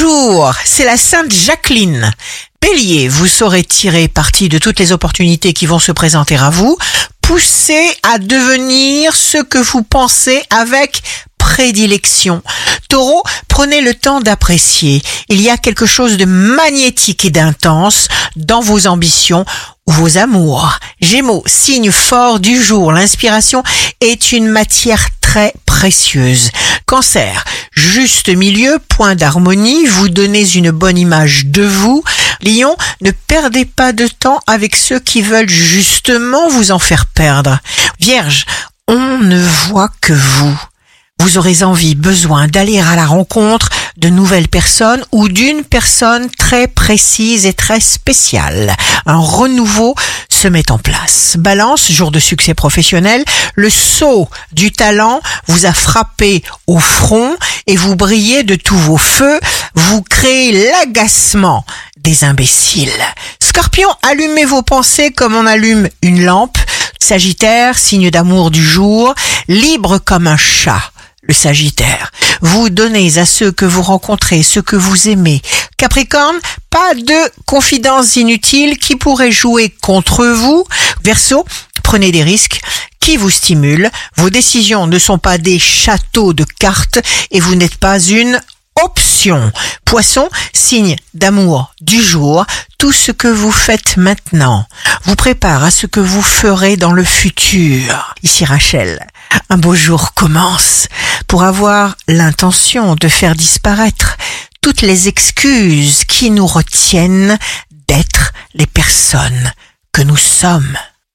Bonjour, c'est la Sainte Jacqueline. Bélier, vous saurez tirer parti de toutes les opportunités qui vont se présenter à vous. Poussez à devenir ce que vous pensez avec prédilection. Taureau, prenez le temps d'apprécier. Il y a quelque chose de magnétique et d'intense dans vos ambitions ou vos amours. Gémeaux, signe fort du jour. L'inspiration est une matière très précieuse. Cancer, juste milieu, point d'harmonie, vous donnez une bonne image de vous. Lion, ne perdez pas de temps avec ceux qui veulent justement vous en faire perdre. Vierge, on ne voit que vous. Vous aurez envie, besoin d'aller à la rencontre de nouvelles personnes ou d'une personne très précise et très spéciale. Un renouveau se met en place. Balance, jour de succès professionnel, le saut du talent vous a frappé au front et vous brillez de tous vos feux, vous créez l'agacement des imbéciles. Scorpion, allumez vos pensées comme on allume une lampe. Sagittaire, signe d'amour du jour, libre comme un chat le Sagittaire. Vous donnez à ceux que vous rencontrez ce que vous aimez. Capricorne, pas de confidences inutiles qui pourraient jouer contre vous. Verseau, prenez des risques vous stimulent. Vos décisions ne sont pas des châteaux de cartes et vous n'êtes pas une option. Poisson, signe d'amour du jour, tout ce que vous faites maintenant vous prépare à ce que vous ferez dans le futur. Ici Rachel, un beau jour commence pour avoir l'intention de faire disparaître toutes les excuses qui nous retiennent d'être les personnes que nous sommes.